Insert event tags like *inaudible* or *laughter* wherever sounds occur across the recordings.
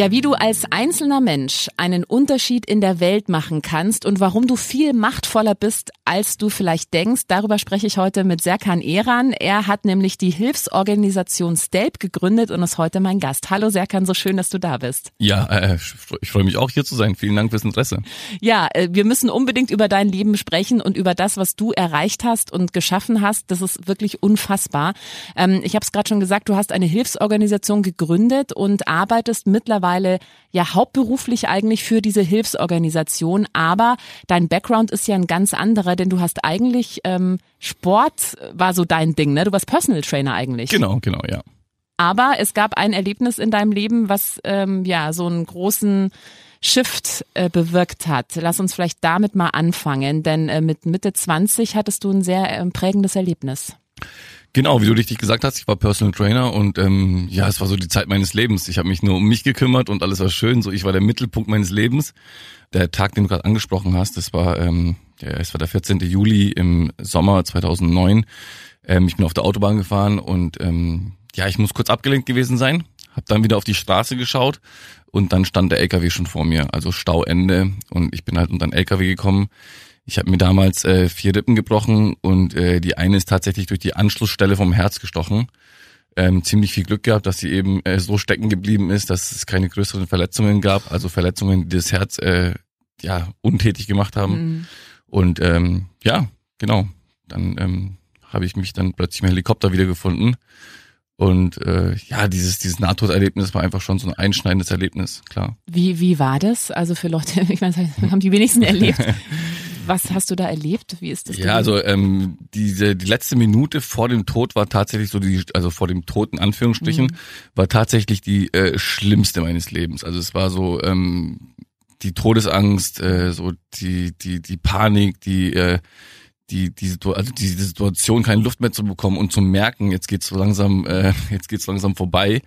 Ja, wie du als einzelner Mensch einen Unterschied in der Welt machen kannst und warum du viel machtvoller bist, als du vielleicht denkst, darüber spreche ich heute mit Serkan Eran. Er hat nämlich die Hilfsorganisation STELP gegründet und ist heute mein Gast. Hallo Serkan, so schön, dass du da bist. Ja, äh, ich freue mich auch hier zu sein. Vielen Dank fürs Interesse. Ja, äh, wir müssen unbedingt über dein Leben sprechen und über das, was du erreicht hast und geschaffen hast. Das ist wirklich unfassbar. Ähm, ich habe es gerade schon gesagt, du hast eine Hilfsorganisation gegründet und arbeitest mittlerweile mittlerweile ja hauptberuflich eigentlich für diese Hilfsorganisation, aber dein Background ist ja ein ganz anderer, denn du hast eigentlich ähm, Sport war so dein Ding, ne? Du warst Personal Trainer eigentlich. Genau, genau, ja. Aber es gab ein Erlebnis in deinem Leben, was ähm, ja so einen großen Shift äh, bewirkt hat. Lass uns vielleicht damit mal anfangen, denn äh, mit Mitte 20 hattest du ein sehr äh, prägendes Erlebnis. Genau, wie du richtig gesagt hast, ich war Personal Trainer und ähm, ja, es war so die Zeit meines Lebens. Ich habe mich nur um mich gekümmert und alles war schön. So, ich war der Mittelpunkt meines Lebens. Der Tag, den du gerade angesprochen hast, das war, ähm, ja, es war der 14. Juli im Sommer 2009. Ähm, ich bin auf der Autobahn gefahren und ähm, ja, ich muss kurz abgelenkt gewesen sein. Hab dann wieder auf die Straße geschaut und dann stand der LKW schon vor mir, also Stauende und ich bin halt unter den LKW gekommen ich habe mir damals äh, vier Rippen gebrochen und äh, die eine ist tatsächlich durch die Anschlussstelle vom Herz gestochen. Ähm, ziemlich viel Glück gehabt, dass sie eben äh, so stecken geblieben ist, dass es keine größeren Verletzungen gab, also Verletzungen, die das Herz äh, ja untätig gemacht haben. Mhm. Und ähm, ja, genau. Dann ähm, habe ich mich dann plötzlich im Helikopter wiedergefunden und äh, ja, dieses, dieses Nahtoderlebnis war einfach schon so ein einschneidendes Erlebnis, klar. Wie, wie war das? Also für Leute, *laughs* ich meine, haben die wenigsten erlebt. *laughs* Was hast du da erlebt? Wie ist das? Ja, also ähm, diese die letzte Minute vor dem Tod war tatsächlich so die, also vor dem Tod in Anführungsstrichen, mhm. war tatsächlich die äh, schlimmste meines Lebens. Also es war so ähm, die Todesangst, äh, so die die die Panik, die äh, die, die, also diese Situation keine Luft mehr zu bekommen und zu merken, jetzt geht's so langsam, äh, *laughs* jetzt geht's langsam vorbei.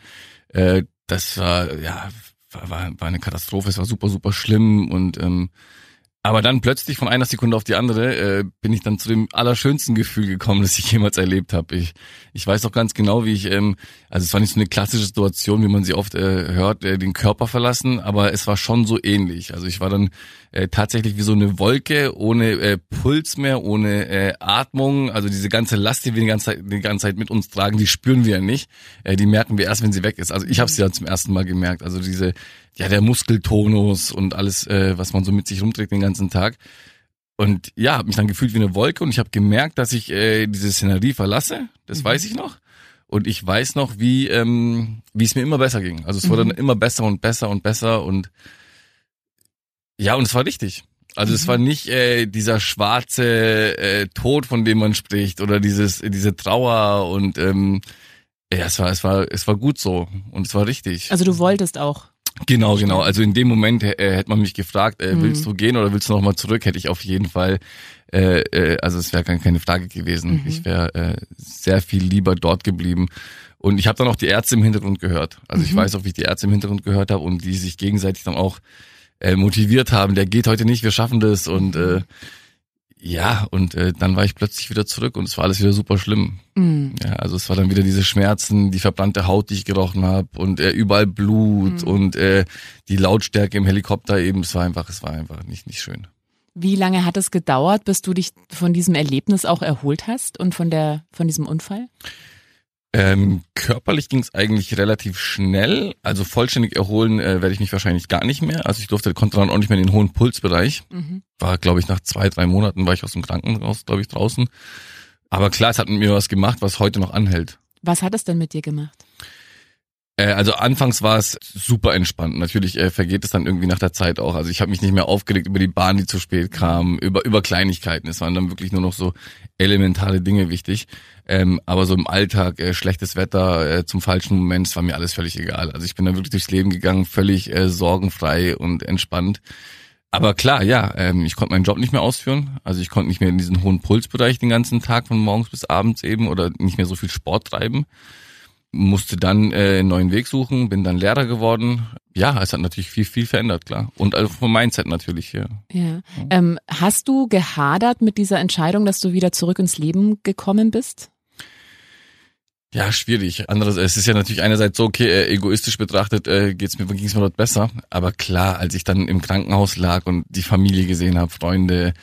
Äh, das war ja war, war eine Katastrophe. Es war super super schlimm und ähm, aber dann plötzlich von einer Sekunde auf die andere äh, bin ich dann zu dem allerschönsten Gefühl gekommen, *laughs* das ich jemals erlebt habe. Ich, ich weiß noch ganz genau, wie ich, ähm, also es war nicht so eine klassische Situation, wie man sie oft äh, hört, äh, den Körper verlassen, aber es war schon so ähnlich. Also ich war dann äh, tatsächlich wie so eine Wolke, ohne äh, Puls mehr, ohne äh, Atmung. Also diese ganze Last, die wir die ganze, Zeit, die ganze Zeit mit uns tragen, die spüren wir ja nicht. Äh, die merken wir erst, wenn sie weg ist. Also ich habe sie dann zum ersten Mal gemerkt. Also diese ja, der Muskeltonus und alles, äh, was man so mit sich rumträgt den ganzen Tag. Und ja, habe mich dann gefühlt wie eine Wolke und ich habe gemerkt, dass ich äh, diese Szenerie verlasse. Das mhm. weiß ich noch. Und ich weiß noch, wie ähm, wie es mir immer besser ging. Also es wurde mhm. dann immer besser und besser und besser und ja, und es war richtig. Also mhm. es war nicht äh, dieser schwarze äh, Tod, von dem man spricht, oder dieses diese Trauer und ähm, ja, es war es war es war gut so und es war richtig. Also du wolltest auch. Genau, genau. Also in dem Moment äh, hätte man mich gefragt, äh, willst mhm. du gehen oder willst du nochmal zurück? Hätte ich auf jeden Fall, äh, äh, also es wäre keine Frage gewesen. Mhm. Ich wäre äh, sehr viel lieber dort geblieben. Und ich habe dann auch die Ärzte im Hintergrund gehört. Also mhm. ich weiß auch, wie ich die Ärzte im Hintergrund gehört habe und die sich gegenseitig dann auch äh, motiviert haben. Der geht heute nicht, wir schaffen das. Und äh, ja, und äh, dann war ich plötzlich wieder zurück und es war alles wieder super schlimm. Mhm. Ja, also es war dann wieder diese Schmerzen, die verbrannte Haut, die ich gerochen habe und äh, überall Blut mhm. und äh, die Lautstärke im Helikopter eben. Es war einfach, es war einfach nicht nicht schön. Wie lange hat es gedauert, bis du dich von diesem Erlebnis auch erholt hast und von der von diesem Unfall? Ähm, körperlich ging es eigentlich relativ schnell. Also vollständig erholen äh, werde ich mich wahrscheinlich gar nicht mehr. Also ich durfte, konnte dann auch nicht mehr in den hohen Pulsbereich. Mhm. War, glaube ich, nach zwei, drei Monaten war ich aus dem Krankenhaus, glaube ich, draußen. Aber klar, es hat mit mir was gemacht, was heute noch anhält. Was hat es denn mit dir gemacht? Äh, also anfangs war es super entspannt. Natürlich äh, vergeht es dann irgendwie nach der Zeit auch. Also ich habe mich nicht mehr aufgeregt über die Bahn, die zu spät kam, über über Kleinigkeiten. Es waren dann wirklich nur noch so elementare Dinge wichtig. Ähm, aber so im Alltag, äh, schlechtes Wetter äh, zum falschen Moment, es war mir alles völlig egal. Also ich bin dann wirklich durchs Leben gegangen, völlig äh, sorgenfrei und entspannt. Aber klar, ja, ähm, ich konnte meinen Job nicht mehr ausführen. Also ich konnte nicht mehr in diesen hohen Pulsbereich den ganzen Tag von morgens bis abends eben oder nicht mehr so viel Sport treiben musste dann äh, einen neuen Weg suchen, bin dann Lehrer geworden. Ja, es hat natürlich viel, viel verändert, klar. Und also vom Mindset natürlich, ja. ja. Ähm, hast du gehadert mit dieser Entscheidung, dass du wieder zurück ins Leben gekommen bist? Ja, schwierig. Anderes, es ist ja natürlich einerseits so, okay, äh, egoistisch betrachtet äh, geht's mir, ging's mir dort besser. Aber klar, als ich dann im Krankenhaus lag und die Familie gesehen habe, Freunde,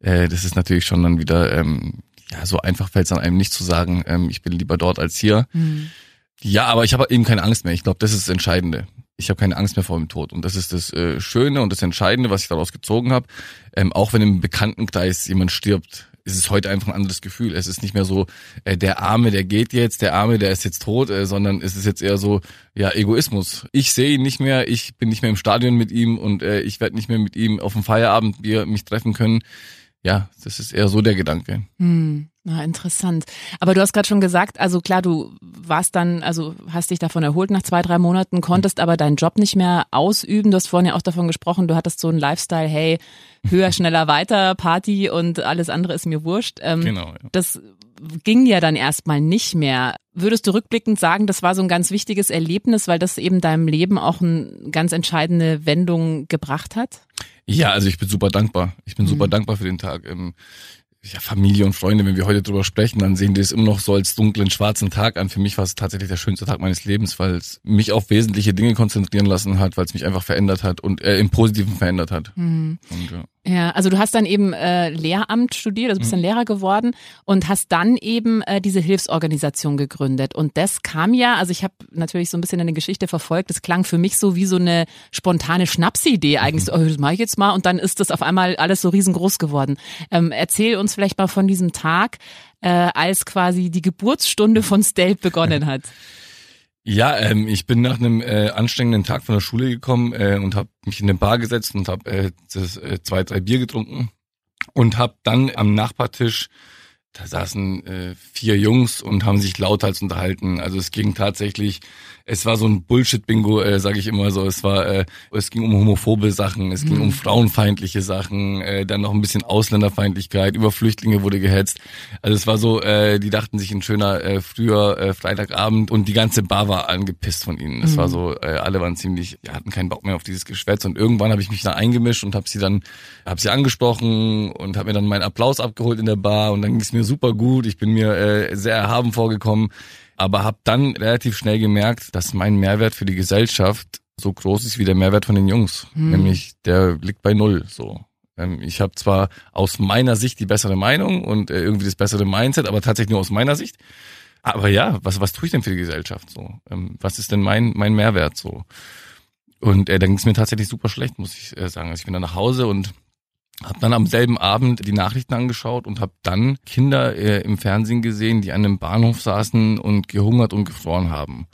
äh, das ist natürlich schon dann wieder, ähm, ja, so einfach fällt es an einem nicht zu sagen, ähm, ich bin lieber dort als hier. Mhm. Ja, aber ich habe eben keine Angst mehr. Ich glaube, das ist das Entscheidende. Ich habe keine Angst mehr vor dem Tod. Und das ist das äh, Schöne und das Entscheidende, was ich daraus gezogen habe. Ähm, auch wenn im Bekanntenkreis jemand stirbt, ist es heute einfach ein anderes Gefühl. Es ist nicht mehr so, äh, der Arme, der geht jetzt, der Arme, der ist jetzt tot, äh, sondern es ist jetzt eher so, ja, Egoismus. Ich sehe ihn nicht mehr, ich bin nicht mehr im Stadion mit ihm und äh, ich werde nicht mehr mit ihm auf dem Feierabend wir mich treffen können. Ja, das ist eher so der Gedanke. Hm. Na, interessant. Aber du hast gerade schon gesagt, also klar, du warst dann, also hast dich davon erholt nach zwei, drei Monaten, konntest aber deinen Job nicht mehr ausüben. Du hast vorhin ja auch davon gesprochen, du hattest so einen Lifestyle, hey, höher, schneller, weiter, Party und alles andere ist mir wurscht. Ähm, genau. Ja. Das ging ja dann erstmal nicht mehr. Würdest du rückblickend sagen, das war so ein ganz wichtiges Erlebnis, weil das eben deinem Leben auch eine ganz entscheidende Wendung gebracht hat? Ja, also ich bin super dankbar. Ich bin mhm. super dankbar für den Tag. Ähm, ja, Familie und Freunde, wenn wir heute drüber sprechen, dann sehen die es immer noch so als dunklen, schwarzen Tag an. Für mich war es tatsächlich der schönste Tag meines Lebens, weil es mich auf wesentliche Dinge konzentrieren lassen hat, weil es mich einfach verändert hat und äh, im Positiven verändert hat. Mhm. Und, ja. Ja, also du hast dann eben äh, Lehramt studiert, also bist dann mhm. Lehrer geworden und hast dann eben äh, diese Hilfsorganisation gegründet. Und das kam ja, also ich habe natürlich so ein bisschen eine Geschichte verfolgt, das klang für mich so wie so eine spontane Schnapsidee eigentlich. Mhm. So, oh, das mache ich jetzt mal und dann ist das auf einmal alles so riesengroß geworden. Ähm, erzähl uns vielleicht mal von diesem Tag, äh, als quasi die Geburtsstunde von Stelp begonnen hat. *laughs* Ja, ähm, ich bin nach einem äh, anstrengenden Tag von der Schule gekommen äh, und habe mich in eine Bar gesetzt und habe äh, äh, zwei, drei Bier getrunken und habe dann am Nachbartisch da saßen äh, vier Jungs und haben sich lauthals unterhalten. Also es ging tatsächlich, es war so ein Bullshit-Bingo, äh, sage ich immer so. Es war, äh, es ging um homophobe Sachen, es ging um mhm. frauenfeindliche Sachen, äh, dann noch ein bisschen Ausländerfeindlichkeit, über Flüchtlinge wurde gehetzt. Also es war so, äh, die dachten sich ein schöner äh, früher äh, Freitagabend und die ganze Bar war angepisst von ihnen. Es mhm. war so, äh, alle waren ziemlich, ja, hatten keinen Bock mehr auf dieses Geschwätz und irgendwann habe ich mich da eingemischt und habe sie dann, habe sie angesprochen und habe mir dann meinen Applaus abgeholt in der Bar und dann ging es mir super gut, ich bin mir äh, sehr erhaben vorgekommen, aber habe dann relativ schnell gemerkt, dass mein Mehrwert für die Gesellschaft so groß ist wie der Mehrwert von den Jungs, hm. nämlich der liegt bei null. So, ähm, ich habe zwar aus meiner Sicht die bessere Meinung und äh, irgendwie das bessere Mindset, aber tatsächlich nur aus meiner Sicht. Aber ja, was was tue ich denn für die Gesellschaft so? Ähm, was ist denn mein mein Mehrwert so? Und äh, dann ging es mir tatsächlich super schlecht, muss ich äh, sagen. Also ich bin dann nach Hause und hab dann am selben Abend die Nachrichten angeschaut und habe dann Kinder äh, im Fernsehen gesehen, die an einem Bahnhof saßen und gehungert und gefroren haben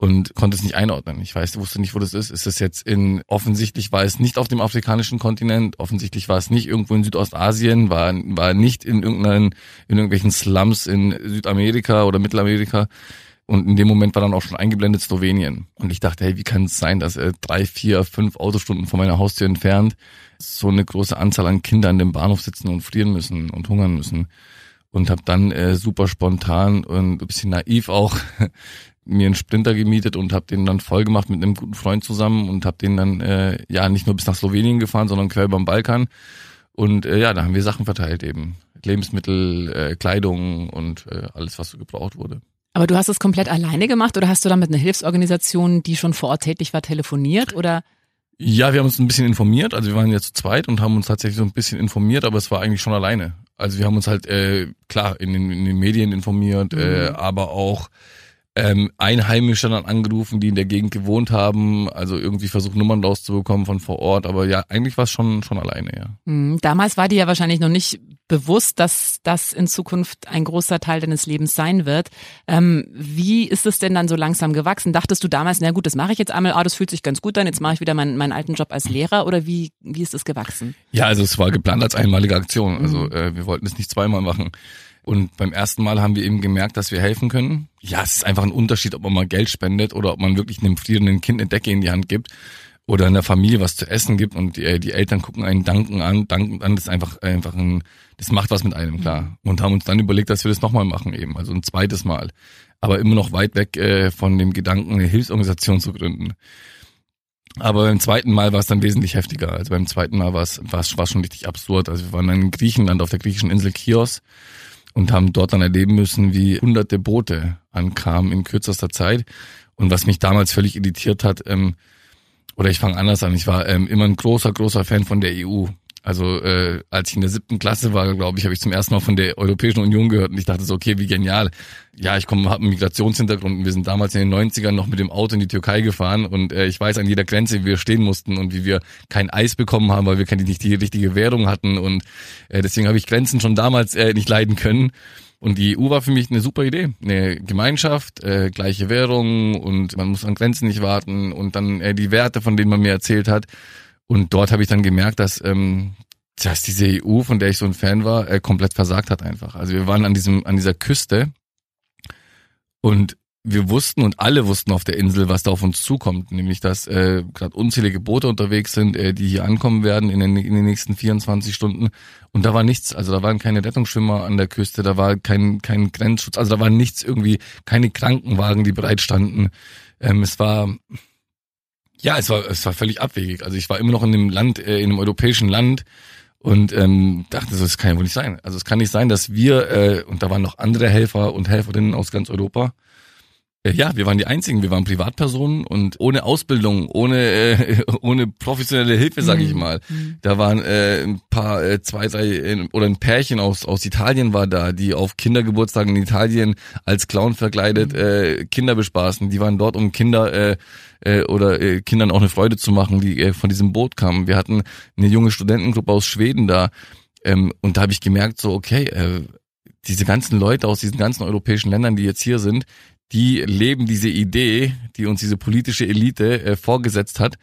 und konnte es nicht einordnen. Ich weiß, wusste nicht, wo das ist. Ist es jetzt in, offensichtlich war es nicht auf dem afrikanischen Kontinent, offensichtlich war es nicht irgendwo in Südostasien, war, war nicht in irgendeinen, in irgendwelchen Slums in Südamerika oder Mittelamerika. Und in dem Moment war dann auch schon eingeblendet Slowenien. Und ich dachte, hey, wie kann es sein, dass äh, drei, vier, fünf Autostunden von meiner Haustür entfernt so eine große Anzahl an Kindern dem Bahnhof sitzen und frieren müssen und hungern müssen. Und habe dann äh, super spontan und ein bisschen naiv auch *laughs* mir einen Sprinter gemietet und habe den dann voll gemacht mit einem guten Freund zusammen und habe den dann äh, ja nicht nur bis nach Slowenien gefahren, sondern quer über den Balkan. Und äh, ja, da haben wir Sachen verteilt eben. Lebensmittel, äh, Kleidung und äh, alles, was so gebraucht wurde. Aber du hast es komplett alleine gemacht oder hast du da mit einer Hilfsorganisation, die schon vor Ort tätig war, telefoniert oder? Ja, wir haben uns ein bisschen informiert. Also wir waren ja zu zweit und haben uns tatsächlich so ein bisschen informiert, aber es war eigentlich schon alleine. Also wir haben uns halt äh, klar in den, in den Medien informiert, äh, mhm. äh, aber auch ähm, Einheimische dann angerufen, die in der Gegend gewohnt haben, also irgendwie versucht Nummern rauszubekommen von vor Ort, aber ja, eigentlich war es schon schon alleine, ja. Mhm. Damals war dir ja wahrscheinlich noch nicht bewusst, dass das in Zukunft ein großer Teil deines Lebens sein wird. Ähm, wie ist es denn dann so langsam gewachsen? Dachtest du damals, na gut, das mache ich jetzt einmal, ah, das fühlt sich ganz gut an, jetzt mache ich wieder meinen, meinen alten Job als Lehrer oder wie, wie ist es gewachsen? Ja, also es war geplant als einmalige Aktion. Also mhm. äh, wir wollten es nicht zweimal machen. Und beim ersten Mal haben wir eben gemerkt, dass wir helfen können. Ja, es ist einfach ein Unterschied, ob man mal Geld spendet oder ob man wirklich einem frierenden Kind eine Decke in die Hand gibt oder einer Familie was zu essen gibt und die, die Eltern gucken einen danken an, danken an, das ist einfach einfach ein, das macht was mit einem klar. Und haben uns dann überlegt, dass wir das nochmal machen eben, also ein zweites Mal, aber immer noch weit weg äh, von dem Gedanken, eine Hilfsorganisation zu gründen. Aber beim zweiten Mal war es dann wesentlich heftiger. Also beim zweiten Mal war es war es schon richtig absurd. Also wir waren dann in Griechenland auf der griechischen Insel Chios und haben dort dann erleben müssen, wie hunderte Boote ankamen in kürzester Zeit. Und was mich damals völlig irritiert hat, ähm, oder ich fange anders an, ich war ähm, immer ein großer, großer Fan von der EU. Also äh, als ich in der siebten Klasse war, glaube ich, habe ich zum ersten Mal von der Europäischen Union gehört und ich dachte so, okay, wie genial. Ja, ich komme, habe einen Migrationshintergrund und wir sind damals in den 90ern noch mit dem Auto in die Türkei gefahren und äh, ich weiß an jeder Grenze, wie wir stehen mussten und wie wir kein Eis bekommen haben, weil wir keine, nicht die richtige Währung hatten und äh, deswegen habe ich Grenzen schon damals äh, nicht leiden können. Und die EU war für mich eine super Idee. Eine Gemeinschaft, äh, gleiche Währung und man muss an Grenzen nicht warten und dann äh, die Werte, von denen man mir erzählt hat. Und dort habe ich dann gemerkt, dass, ähm, dass diese EU, von der ich so ein Fan war, äh, komplett versagt hat einfach. Also wir waren an diesem, an dieser Küste und wir wussten und alle wussten auf der Insel, was da auf uns zukommt, nämlich dass äh, gerade unzählige Boote unterwegs sind, äh, die hier ankommen werden in den, in den nächsten 24 Stunden. Und da war nichts, also da waren keine Rettungsschwimmer an der Küste, da war kein kein Grenzschutz, also da war nichts irgendwie, keine Krankenwagen, die bereit standen. Ähm, es war ja, es war, es war völlig abwegig. Also ich war immer noch in einem Land, äh, in einem europäischen Land und ähm, dachte, das kann ja wohl nicht sein. Also es kann nicht sein, dass wir, äh, und da waren noch andere Helfer und Helferinnen aus ganz Europa, ja, wir waren die Einzigen, wir waren Privatpersonen und ohne Ausbildung, ohne äh, *laughs* ohne professionelle Hilfe, sage ich mhm. mal. Mhm. Da waren äh, ein paar, äh, zwei, drei äh, oder ein Pärchen aus aus Italien war da, die auf Kindergeburtstagen in Italien als Clown verkleidet mhm. äh, Kinder bespaßen. Die waren dort, um Kinder äh, äh, oder äh, Kindern auch eine Freude zu machen, die äh, von diesem Boot kamen. Wir hatten eine junge Studentengruppe aus Schweden da ähm, und da habe ich gemerkt, so okay. Äh, diese ganzen Leute aus diesen ganzen europäischen Ländern, die jetzt hier sind, die leben diese Idee, die uns diese politische Elite äh, vorgesetzt hat.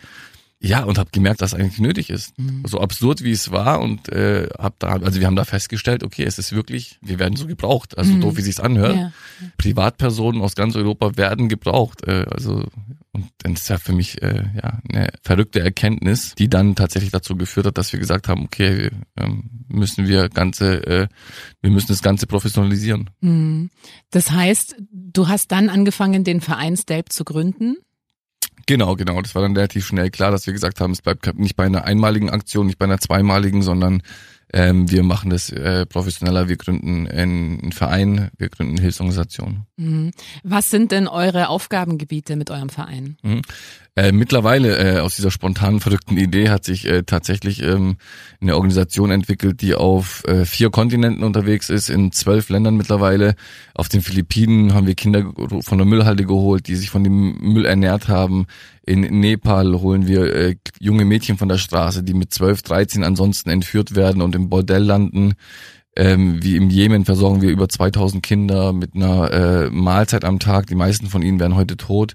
Ja, und habe gemerkt, dass eigentlich nötig ist. Mhm. So absurd wie es war und äh, hab da, also wir haben da festgestellt, okay, es ist wirklich, wir werden so gebraucht, also mhm. doof wie sich's anhört. Ja. Privatpersonen aus ganz Europa werden gebraucht. Äh, also und das ist ja für mich äh, ja eine verrückte Erkenntnis, die dann tatsächlich dazu geführt hat, dass wir gesagt haben, okay, ähm, müssen wir ganze, äh, wir müssen das Ganze professionalisieren. Hm. Das heißt, du hast dann angefangen, den Verein Stelp zu gründen? Genau, genau. Das war dann relativ schnell klar, dass wir gesagt haben, es bleibt nicht bei einer einmaligen Aktion, nicht bei einer zweimaligen, sondern ähm, wir machen das äh, professioneller, wir gründen einen Verein, wir gründen eine Hilfsorganisation. Mhm. Was sind denn eure Aufgabengebiete mit eurem Verein? Mhm. Äh, mittlerweile äh, aus dieser spontanen, verrückten Idee hat sich äh, tatsächlich ähm, eine Organisation entwickelt, die auf äh, vier Kontinenten unterwegs ist, in zwölf Ländern mittlerweile. Auf den Philippinen haben wir Kinder von der Müllhalde geholt, die sich von dem Müll ernährt haben. In Nepal holen wir äh, junge Mädchen von der Straße, die mit zwölf, dreizehn ansonsten entführt werden und im Bordell landen. Ähm, wie im Jemen versorgen wir über 2000 Kinder mit einer äh, Mahlzeit am Tag. Die meisten von ihnen werden heute tot.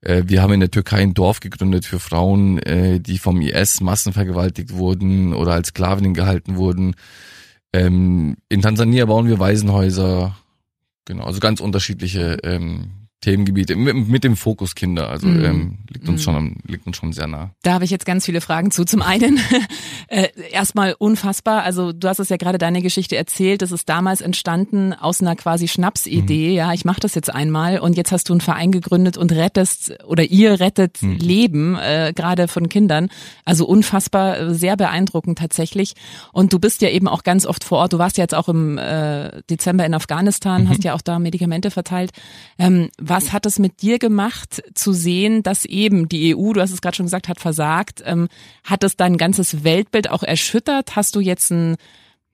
Äh, wir haben in der Türkei ein Dorf gegründet für Frauen, äh, die vom IS massenvergewaltigt wurden oder als Sklavinnen gehalten wurden. Ähm, in Tansania bauen wir Waisenhäuser. Genau, also ganz unterschiedliche Themengebiete mit, dem Fokus Kinder. Also mm. ähm, liegt uns mm. schon liegt uns schon sehr nah. Da habe ich jetzt ganz viele Fragen zu. Zum einen *laughs* äh, erstmal unfassbar. Also du hast es ja gerade deine Geschichte erzählt. Das ist damals entstanden aus einer quasi Schnapsidee. Mm. Ja, ich mache das jetzt einmal und jetzt hast du einen Verein gegründet und rettest oder ihr rettet mhm. Leben äh, gerade von Kindern. Also unfassbar, sehr beeindruckend tatsächlich. Und du bist ja eben auch ganz oft vor Ort. Du warst ja jetzt auch im äh, Dezember in Afghanistan, mhm. hast ja auch da Medikamente verteilt. Ähm, was hat es mit dir gemacht, zu sehen, dass eben die EU, du hast es gerade schon gesagt, hat versagt? Ähm, hat es dein ganzes Weltbild auch erschüttert? Hast du jetzt ein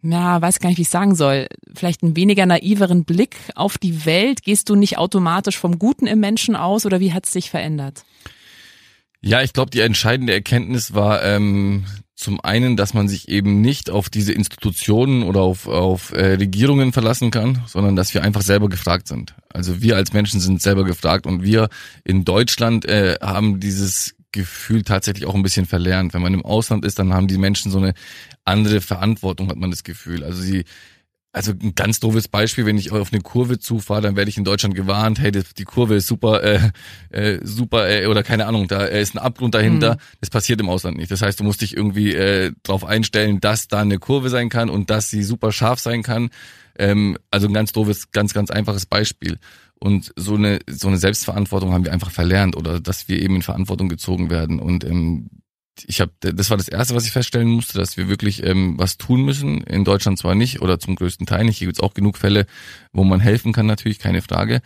ja, weiß gar nicht, wie ich sagen soll, vielleicht einen weniger naiveren Blick auf die Welt? Gehst du nicht automatisch vom Guten im Menschen aus oder wie hat es sich verändert? Ja, ich glaube, die entscheidende Erkenntnis war ähm, zum einen, dass man sich eben nicht auf diese Institutionen oder auf, auf äh, Regierungen verlassen kann, sondern dass wir einfach selber gefragt sind. Also wir als Menschen sind selber gefragt und wir in Deutschland äh, haben dieses Gefühl tatsächlich auch ein bisschen verlernt. Wenn man im Ausland ist, dann haben die Menschen so eine andere Verantwortung, hat man das Gefühl. Also sie, also ein ganz doofes Beispiel, wenn ich auf eine Kurve zufahre, dann werde ich in Deutschland gewarnt, hey, die Kurve ist super, äh, äh, super, äh, oder keine Ahnung, da äh, ist ein Abgrund dahinter. Mhm. Das passiert im Ausland nicht. Das heißt, du musst dich irgendwie äh, darauf einstellen, dass da eine Kurve sein kann und dass sie super scharf sein kann. Ähm, also ein ganz doofes, ganz, ganz einfaches Beispiel. Und so eine, so eine Selbstverantwortung haben wir einfach verlernt oder dass wir eben in Verantwortung gezogen werden. Und ähm, ich habe, das war das erste, was ich feststellen musste, dass wir wirklich ähm, was tun müssen. In Deutschland zwar nicht oder zum größten Teil nicht. Hier gibt es auch genug Fälle, wo man helfen kann, natürlich keine Frage.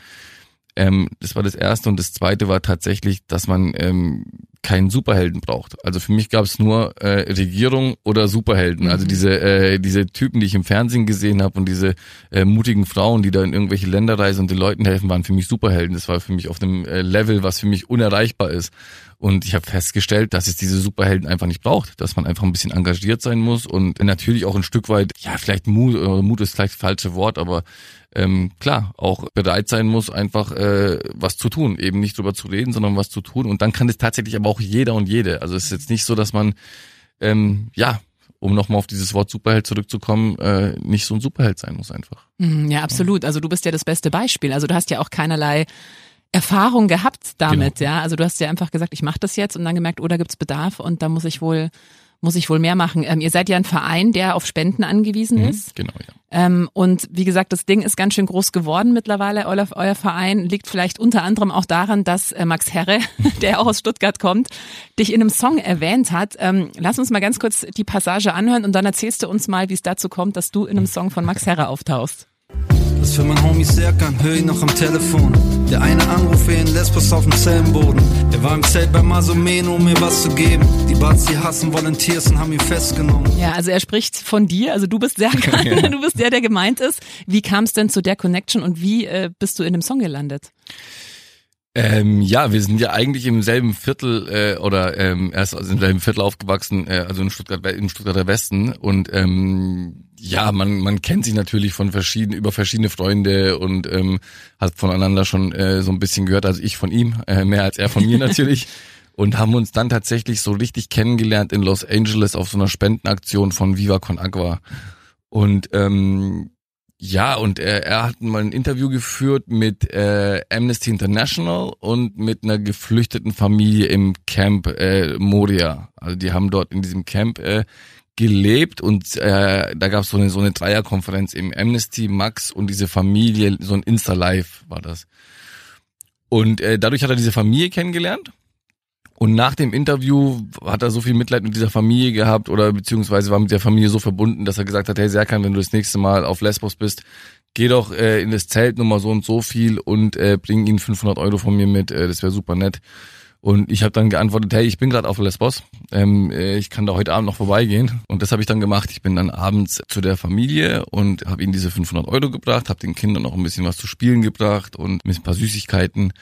Ähm, das war das erste und das zweite war tatsächlich, dass man ähm, keinen Superhelden braucht. Also für mich gab es nur äh, Regierung oder Superhelden. Also mhm. Also diese äh, diese Typen, die ich im Fernsehen gesehen habe und diese äh, mutigen Frauen, die da in irgendwelche Länder reisen und den Leuten helfen, waren für mich Superhelden. Das war für mich auf einem äh, Level, was für mich unerreichbar ist. Und ich habe festgestellt, dass es diese Superhelden einfach nicht braucht, dass man einfach ein bisschen engagiert sein muss und natürlich auch ein Stück weit, ja, vielleicht Mut, äh, Mut ist vielleicht das falsche Wort, aber ähm, klar, auch bereit sein muss, einfach äh, was zu tun. Eben nicht drüber zu reden, sondern was zu tun. Und dann kann es tatsächlich aber auch jeder und jede. Also es ist jetzt nicht so, dass man, ähm, ja, um nochmal auf dieses Wort Superheld zurückzukommen, äh, nicht so ein Superheld sein muss einfach. Mhm, ja, absolut. Also du bist ja das beste Beispiel. Also du hast ja auch keinerlei Erfahrung gehabt damit, genau. ja. Also du hast ja einfach gesagt, ich mache das jetzt und dann gemerkt, oh, da gibt's Bedarf und da muss ich wohl muss ich wohl mehr machen. Ähm, ihr seid ja ein Verein, der auf Spenden angewiesen mhm, ist. Genau, ja. Ähm, und wie gesagt, das Ding ist ganz schön groß geworden mittlerweile. Euer, euer Verein liegt vielleicht unter anderem auch daran, dass äh, Max Herre, *laughs* der auch aus Stuttgart kommt, dich in einem Song erwähnt hat. Ähm, lass uns mal ganz kurz die Passage anhören und dann erzählst du uns mal, wie es dazu kommt, dass du in einem Song von Max Herre auftauchst. Das für mein Homie Serkan, hör ihn noch am Telefon. Der eine Anruf in Lesbos auf dem Zellenboden. Er war im Zelt bei Masomeno, um mir was zu geben. Die Bazi hassen Volunteers und haben ihn festgenommen. Ja, also er spricht von dir, also du bist Serkan, *laughs* *laughs* ja. du bist der, der gemeint ist. Wie kam es denn zu der Connection und wie äh, bist du in dem Song gelandet? Ähm, ja, wir sind ja eigentlich im selben Viertel äh, oder ähm, erst also im selben Viertel aufgewachsen, äh, also in Stuttgart im Stuttgarter Westen. Und ähm, ja, man man kennt sich natürlich von verschiedenen über verschiedene Freunde und ähm, hat voneinander schon äh, so ein bisschen gehört, also ich von ihm äh, mehr als er von mir *laughs* natürlich. Und haben uns dann tatsächlich so richtig kennengelernt in Los Angeles auf so einer Spendenaktion von Viva Con Agua. Und ähm, ja, und er, er hat mal ein Interview geführt mit äh, Amnesty International und mit einer geflüchteten Familie im Camp äh, Moria. Also die haben dort in diesem Camp äh, gelebt und äh, da gab es so eine, so eine Dreierkonferenz im Amnesty, Max und diese Familie, so ein Insta-Live war das. Und äh, dadurch hat er diese Familie kennengelernt und nach dem Interview hat er so viel Mitleid mit dieser Familie gehabt oder beziehungsweise war mit der Familie so verbunden, dass er gesagt hat, hey Serkan, wenn du das nächste Mal auf Lesbos bist, geh doch äh, in das Zelt Nummer so und so viel und äh, bring ihnen 500 Euro von mir mit, äh, das wäre super nett. Und ich habe dann geantwortet, hey, ich bin gerade auf Lesbos, ähm, äh, ich kann da heute Abend noch vorbeigehen. Und das habe ich dann gemacht. Ich bin dann abends zu der Familie und habe ihnen diese 500 Euro gebracht, habe den Kindern noch ein bisschen was zu spielen gebracht und ein paar Süßigkeiten.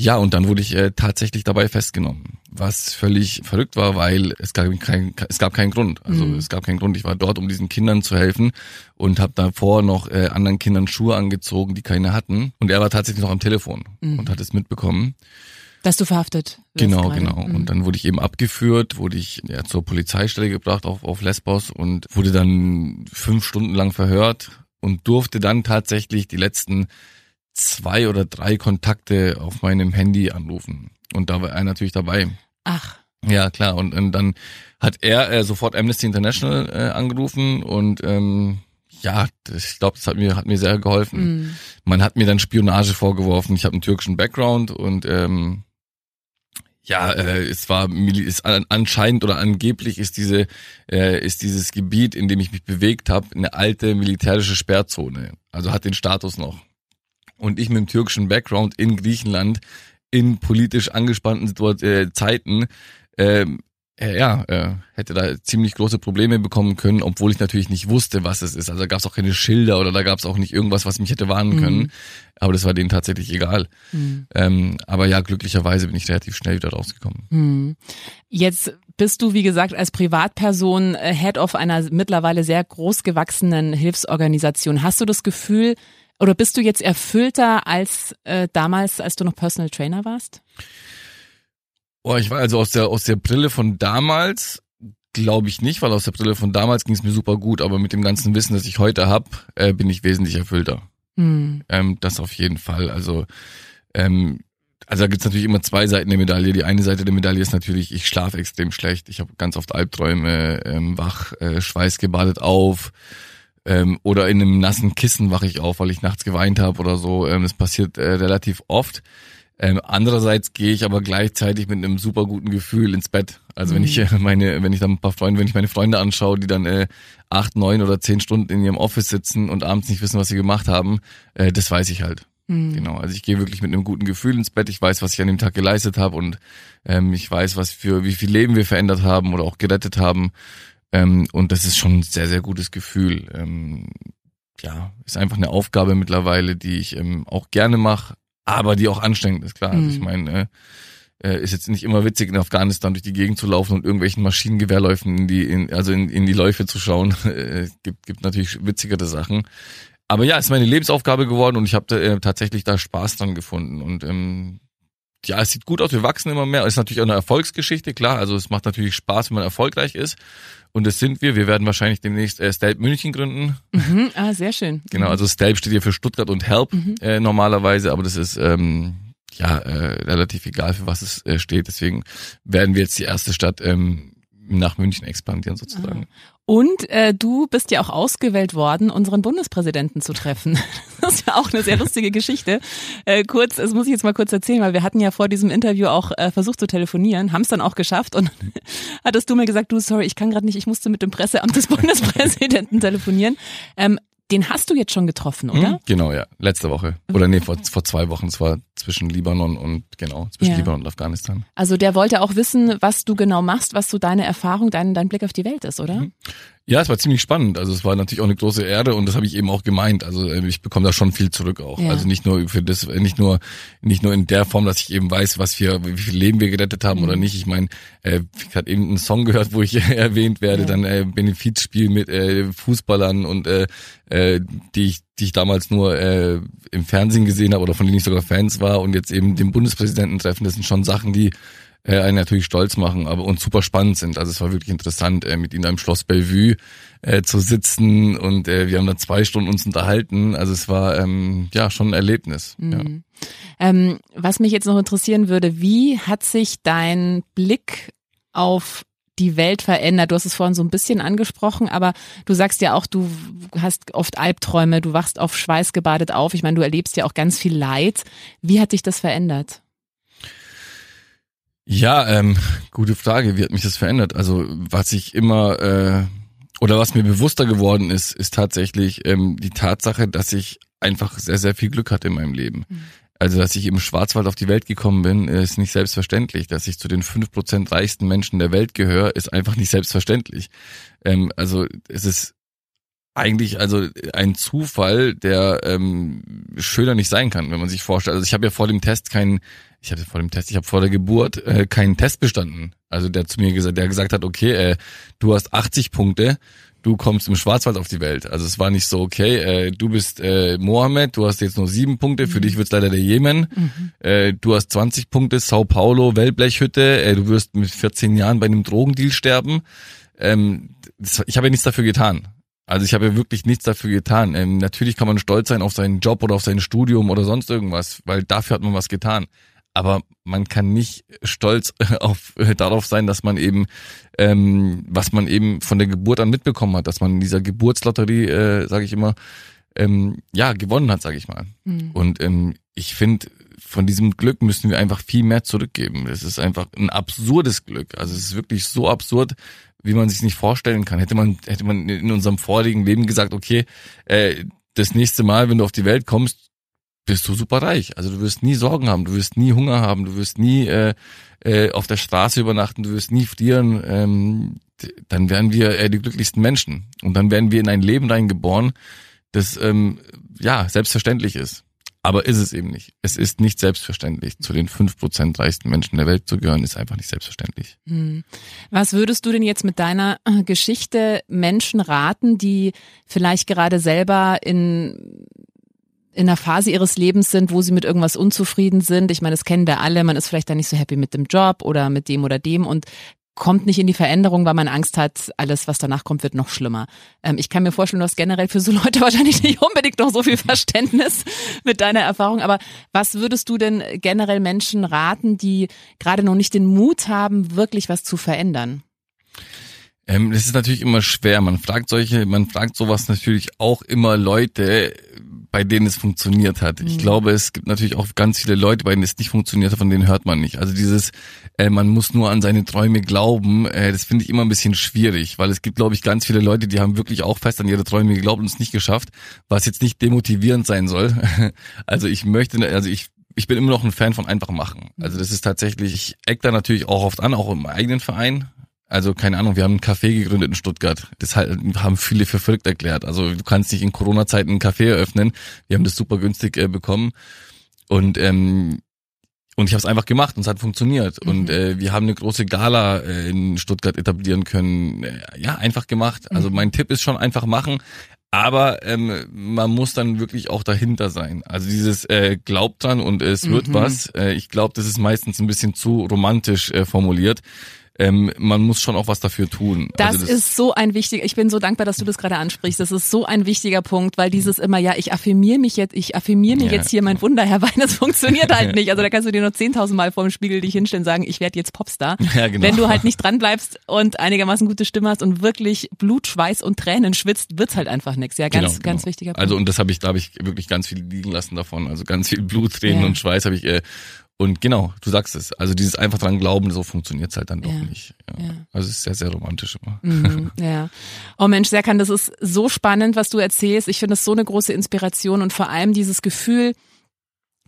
Ja, und dann wurde ich äh, tatsächlich dabei festgenommen, was völlig verrückt war, weil es gab kein, es gab keinen Grund. Also mhm. es gab keinen Grund. Ich war dort, um diesen Kindern zu helfen und habe davor noch äh, anderen Kindern Schuhe angezogen, die keine hatten. Und er war tatsächlich noch am Telefon mhm. und hat es mitbekommen. Dass du verhaftet wirst Genau, gerade. genau. Mhm. Und dann wurde ich eben abgeführt, wurde ich ja, zur Polizeistelle gebracht auf, auf Lesbos und wurde dann fünf Stunden lang verhört und durfte dann tatsächlich die letzten zwei oder drei Kontakte auf meinem Handy anrufen. Und da war er natürlich dabei. Ach. Ja, klar. Und, und dann hat er äh, sofort Amnesty International äh, angerufen und ähm, ja, ich glaube, das hat mir hat mir sehr geholfen. Mm. Man hat mir dann Spionage vorgeworfen. Ich habe einen türkischen Background und ähm, ja, äh, es war ist anscheinend oder angeblich ist diese äh, ist dieses Gebiet, in dem ich mich bewegt habe, eine alte militärische Sperrzone. Also hat den Status noch. Und ich mit dem türkischen Background in Griechenland in politisch angespannten Situa- äh, Zeiten ähm, äh, ja, äh, hätte da ziemlich große Probleme bekommen können, obwohl ich natürlich nicht wusste, was es ist. Also da gab es auch keine Schilder oder da gab es auch nicht irgendwas, was mich hätte warnen Mhm. können. Aber das war denen tatsächlich egal. Mhm. Ähm, aber ja, glücklicherweise bin ich relativ schnell wieder rausgekommen. Hm. Jetzt bist du, wie gesagt, als Privatperson äh, Head of einer mittlerweile sehr groß gewachsenen Hilfsorganisation. Hast du das Gefühl, oder bist du jetzt erfüllter als äh, damals, als du noch Personal Trainer warst? Oh, ich war also aus der aus der Brille von damals glaube ich nicht, weil aus der Brille von damals ging es mir super gut, aber mit dem ganzen Wissen, das ich heute habe, äh, bin ich wesentlich erfüllter. Hm. Ähm, das auf jeden Fall. Also ähm, also da gibt's natürlich immer zwei Seiten der Medaille. Die eine Seite der Medaille ist natürlich, ich schlafe extrem schlecht. Ich habe ganz oft Albträume, ähm, wach, äh, schweißgebadet auf ähm, oder in einem nassen Kissen wache ich auf, weil ich nachts geweint habe oder so. Ähm, das passiert äh, relativ oft. Ähm, andererseits gehe ich aber gleichzeitig mit einem super guten Gefühl ins Bett. Also wenn ich äh, meine, wenn ich dann ein paar Freunde, wenn ich meine Freunde anschaue, die dann äh, acht, neun oder zehn Stunden in ihrem Office sitzen und abends nicht wissen, was sie gemacht haben, äh, das weiß ich halt. Hm. Genau, also ich gehe wirklich mit einem guten Gefühl ins Bett. Ich weiß, was ich an dem Tag geleistet habe und ähm, ich weiß, was für wie viel Leben wir verändert haben oder auch gerettet haben. Ähm, und das ist schon ein sehr, sehr gutes Gefühl. Ähm, ja, ist einfach eine Aufgabe mittlerweile, die ich ähm, auch gerne mache, aber die auch anstrengend ist, klar. Also ich Mhm. meine, äh, äh, ist jetzt nicht immer witzig, in Afghanistan durch die Gegend zu laufen und irgendwelchen Maschinengewehrläufen in die, in, also in, in die Läufe zu schauen. *laughs* Äh, gibt, gibt natürlich witzigere Sachen. Aber ja, es ist meine Lebensaufgabe geworden und ich habe äh, tatsächlich da Spaß dran gefunden. Und ähm, ja, es sieht gut aus, wir wachsen immer mehr. Es ist natürlich auch eine Erfolgsgeschichte, klar. Also es macht natürlich Spaß, wenn man erfolgreich ist. Und das sind wir. Wir werden wahrscheinlich demnächst äh, Stelp München gründen. Mhm. Ah, sehr schön. Genau, also Stelp steht hier für Stuttgart und Help Mhm. äh, normalerweise, aber das ist ähm, ja äh, relativ egal, für was es äh, steht. Deswegen werden wir jetzt die erste Stadt ähm, nach München expandieren sozusagen. Und äh, du bist ja auch ausgewählt worden, unseren Bundespräsidenten zu treffen. *laughs* Das ist ja auch eine sehr lustige Geschichte. Äh, kurz, das muss ich jetzt mal kurz erzählen, weil wir hatten ja vor diesem Interview auch äh, versucht zu telefonieren, haben es dann auch geschafft und *laughs* hattest du mir gesagt, du, sorry, ich kann gerade nicht, ich musste mit dem Presseamt des *laughs* Bundespräsidenten telefonieren. Ähm, den hast du jetzt schon getroffen, oder? Hm? Genau, ja. Letzte Woche. Oder nee, vor, vor zwei Wochen. Es war zwischen Libanon und, genau, zwischen Ja. Libanon und Afghanistan. Also der wollte auch wissen, was du genau machst, was so deine Erfahrung, dein, dein Blick auf die Welt ist, oder? Ja, es war ziemlich spannend. Also es war natürlich auch eine große Erde und das habe ich eben auch gemeint. Also äh, ich bekomme da schon viel zurück auch. Ja. Also nicht nur für das, äh, nicht nur nicht nur in der Form, dass ich eben weiß, was wir, wie viel Leben wir gerettet haben Mhm. oder nicht. Ich meine, äh, ich hatte eben einen Song gehört, wo ich erwähnt werde, Ja. dann äh, Benefizspiel mit äh, Fußballern und äh, äh, die ich die ich damals nur äh, im Fernsehen gesehen habe oder von denen ich sogar Fans war und jetzt eben den Bundespräsidenten treffen. Das sind schon Sachen, die äh, einen natürlich stolz machen, aber und super spannend sind. Also es war wirklich interessant, äh, mit ihnen im Schloss Bellevue äh, zu sitzen und äh, wir haben da zwei Stunden uns unterhalten. Also es war ähm, ja schon ein Erlebnis. Ja. Mhm. Ähm, was mich jetzt noch interessieren würde, wie hat sich dein Blick auf die Welt verändert? Du hast es vorhin so ein bisschen angesprochen, aber du sagst ja auch, du hast oft Albträume, du wachst auf Schweiß gebadet auf. Ich meine, du erlebst ja auch ganz viel Leid. Wie hat dich das verändert? Ja, ähm, gute Frage. Wie hat mich das verändert? Also was ich immer äh, oder was mir bewusster geworden ist, ist tatsächlich ähm, die Tatsache, dass ich einfach sehr, sehr viel Glück hatte in meinem Leben. Also, dass ich im Schwarzwald auf die Welt gekommen bin, ist nicht selbstverständlich. Dass ich zu den fünf Prozent reichsten Menschen der Welt gehöre, ist einfach nicht selbstverständlich. Ähm, also es ist eigentlich also ein Zufall, der ähm, schöner nicht sein kann, wenn man sich vorstellt. Also ich habe ja vor dem Test keinen, ich hatte vor dem Test, ich habe vor der Geburt äh, keinen Test bestanden. Also der zu mir gesagt, der gesagt hat, okay, äh, du hast 80 Punkte, du kommst im Schwarzwald auf die Welt. Also es war nicht so, okay, äh, du bist äh, Mohammed, du hast jetzt nur sieben Punkte, für dich wird's leider der Jemen. Äh, du hast 20 Punkte, Sao Paulo, Wellblechhütte, äh, du wirst mit 14 Jahren bei einem Drogendeal sterben. Ähm, das, ich habe ja nichts dafür getan. Also ich habe ja wirklich nichts dafür getan. Ähm, natürlich kann man stolz sein auf seinen Job oder auf sein Studium oder sonst irgendwas, weil dafür hat man was getan. Aber man kann nicht stolz *laughs* auf, äh, darauf sein, dass man eben, ähm, was man eben von der Geburt an mitbekommen hat, dass man in dieser Geburtslotterie, äh, sage ich immer, ähm, ja, gewonnen hat, sage ich mal. Und ähm, ich finde, von diesem Glück müssen wir einfach viel mehr zurückgeben. Es ist einfach ein absurdes Glück. Also es ist wirklich so absurd, wie man sich nicht vorstellen kann. Hätte man, hätte man in unserem vorigen Leben gesagt, okay, äh, das nächste Mal, wenn du auf die Welt kommst, bist du super reich. Also du wirst nie Sorgen haben, du wirst nie Hunger haben, du wirst nie äh, äh, auf der Straße übernachten, du wirst nie frieren. Ähm, dann werden wir äh, die glücklichsten Menschen. Und dann werden wir in ein Leben reingeboren, das ähm, ja selbstverständlich ist. Aber ist es eben nicht. Es ist nicht selbstverständlich. Zu den fünf Prozent reichsten Menschen der Welt zu gehören, ist einfach nicht selbstverständlich. Hm. Was würdest du denn jetzt mit deiner äh, Geschichte Menschen raten, die vielleicht gerade selber in in einer Phase ihres Lebens sind, wo sie mit irgendwas unzufrieden sind. Ich meine, das kennen wir alle. Man ist vielleicht da nicht so happy mit dem Job oder mit dem oder dem und kommt nicht in die Veränderung, weil man Angst hat, alles, was danach kommt, wird noch schlimmer. Ähm, ich kann mir vorstellen, du hast generell für so Leute *laughs* wahrscheinlich nicht unbedingt noch so viel Verständnis mit deiner Erfahrung. Aber was würdest du denn generell Menschen raten, die gerade noch nicht den Mut haben, wirklich was zu verändern? Ähm, das ist natürlich immer schwer. Man fragt solche, man fragt sowas natürlich auch immer Leute, bei denen es funktioniert hat. Ich mhm. glaube, es gibt natürlich auch ganz viele Leute, bei denen es nicht funktioniert hat, von denen hört man nicht. Also dieses, äh, man muss nur an seine Träume glauben, äh, das finde ich immer ein bisschen schwierig, weil es gibt, glaube ich, ganz viele Leute, die haben wirklich auch fest an ihre Träume geglaubt und es nicht geschafft, was jetzt nicht demotivierend sein soll. *laughs* also ich möchte, also ich ich bin immer noch ein Fan von einfach machen. Also das ist tatsächlich, ich eck da natürlich auch oft an, auch im eigenen Verein. Also keine Ahnung, wir haben ein Café gegründet in Stuttgart. Das haben viele für verrückt erklärt. Also du kannst nicht in Corona-Zeiten ein Café eröffnen. Wir haben das super günstig äh, bekommen und ähm, und ich habe es einfach gemacht und es hat funktioniert. Mhm. Und äh, wir haben eine große Gala äh, in Stuttgart etablieren können. Äh, ja, einfach gemacht. Also mhm. mein Tipp ist schon einfach machen. Aber ähm, man muss dann wirklich auch dahinter sein. Also dieses äh, glaubt dran und es wird mhm. was. Äh, ich glaube, das ist meistens ein bisschen zu romantisch äh, formuliert ähm, man muss schon auch was dafür tun. Das, also das ist so ein wichtiger, ich bin so dankbar, dass du das gerade ansprichst. Das ist so ein wichtiger Punkt, weil dieses immer, ja, ich affirmiere mich jetzt, ich affirmiere mir ja. jetzt hier mein Wunder herbei, das funktioniert halt *laughs* nicht. Also da kannst du dir nur 10.000 Mal vor dem Spiegel dich hinstellen und sagen, ich werde jetzt Popstar. *laughs* Ja, genau. Wenn du halt nicht dran bleibst und einigermaßen gute Stimme hast und wirklich Blut, Schweiß und Tränen schwitzt, wird's halt einfach nichts. Ja, ganz, genau, ganz genau. wichtiger Punkt. Also und das habe ich, da habe ich wirklich ganz viel liegen lassen davon. Also ganz viel Blut, Tränen ja. und Schweiß habe ich äh, und genau, du sagst es. Also dieses einfach dran glauben, so funktioniert's halt dann doch ja, nicht. Ja. ja. Also es ist sehr, sehr romantisch immer. Mhm, *laughs* ja. Oh Mensch, Serkan, das ist so spannend, was du erzählst. Ich finde es so eine große Inspiration und vor allem dieses Gefühl,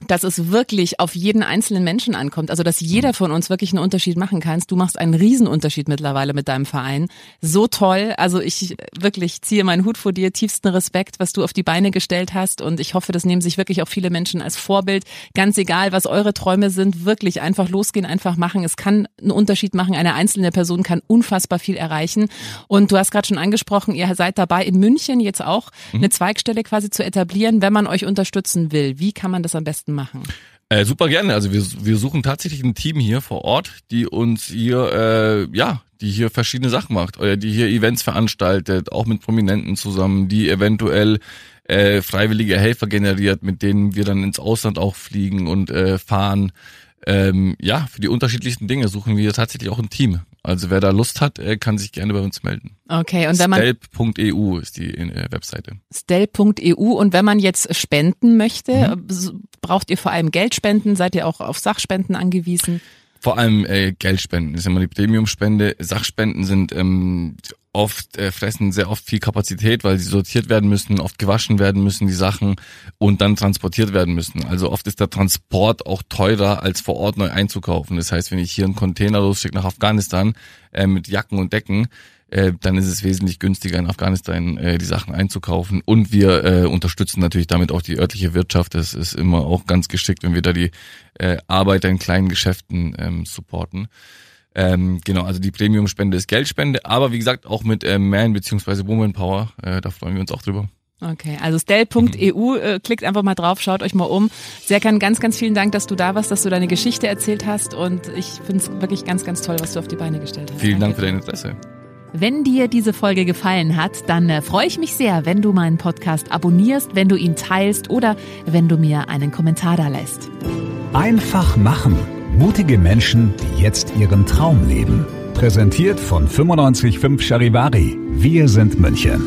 dass es wirklich auf jeden einzelnen Menschen ankommt. Also, dass jeder mhm. von uns wirklich einen Unterschied machen kann. Du machst einen Riesenunterschied mittlerweile mit deinem Verein. So toll. Also, ich wirklich ziehe meinen Hut vor dir. Tiefsten Respekt, was du auf die Beine gestellt hast. Und ich hoffe, das nehmen sich wirklich auch viele Menschen als Vorbild. Ganz egal, was eure Träume sind, wirklich einfach losgehen, einfach machen. Es kann einen Unterschied machen. Eine einzelne Person kann unfassbar viel erreichen. Und du hast gerade schon angesprochen, ihr seid dabei, in München jetzt auch mhm. eine Zweigstelle quasi zu etablieren, wenn man euch unterstützen will. Wie kann man das am besten machen? Äh, super gerne. Also wir, wir suchen tatsächlich ein Team hier vor Ort, die uns hier, äh, ja, die hier verschiedene Sachen macht, oder die hier Events veranstaltet, auch mit Prominenten zusammen, die eventuell äh, freiwillige Helfer generiert, mit denen wir dann ins Ausland auch fliegen und äh, fahren. Ähm, ja, für die unterschiedlichsten Dinge suchen wir tatsächlich auch ein Team. Also wer da Lust hat, kann sich gerne bei uns melden. Okay, und wenn man Stelp.eu ist die äh, Webseite. Stelp.eu und wenn man jetzt spenden möchte, mhm. braucht ihr vor allem Geldspenden? Seid ihr auch auf Sachspenden angewiesen? Vor allem äh, Geldspenden das ist immer die Premiumspende. Sachspenden sind ähm, oft äh, fressen sehr oft viel Kapazität, weil sie sortiert werden müssen, oft gewaschen werden müssen die Sachen und dann transportiert werden müssen. Also oft ist der Transport auch teurer als vor Ort neu einzukaufen. Das heißt, wenn ich hier einen Container losschicke nach Afghanistan äh, mit Jacken und Decken, äh, dann ist es wesentlich günstiger in Afghanistan äh, die Sachen einzukaufen. Und wir äh, unterstützen natürlich damit auch die örtliche Wirtschaft. Das ist immer auch ganz geschickt, wenn wir da die äh, Arbeiter in kleinen Geschäften ähm, supporten. Ähm, genau, also die Premium-Spende ist Geldspende, aber wie gesagt auch mit äh, Man bzw. Woman Power, äh, da freuen wir uns auch drüber. Okay, also stell.eu, äh, klickt einfach mal drauf, schaut euch mal um. Serkan, ganz, ganz vielen Dank, dass du da warst, dass du deine Geschichte erzählt hast und ich finde es wirklich ganz, ganz toll, was du auf die Beine gestellt hast. Vielen Dank für dein Interesse. Wenn dir diese Folge gefallen hat, dann äh, freue ich mich sehr, wenn du meinen Podcast abonnierst, wenn du ihn teilst oder wenn du mir einen Kommentar da lässt. Einfach machen. Mutige Menschen, die jetzt ihren Traum leben. Präsentiert von 955 Charivari. Wir sind München.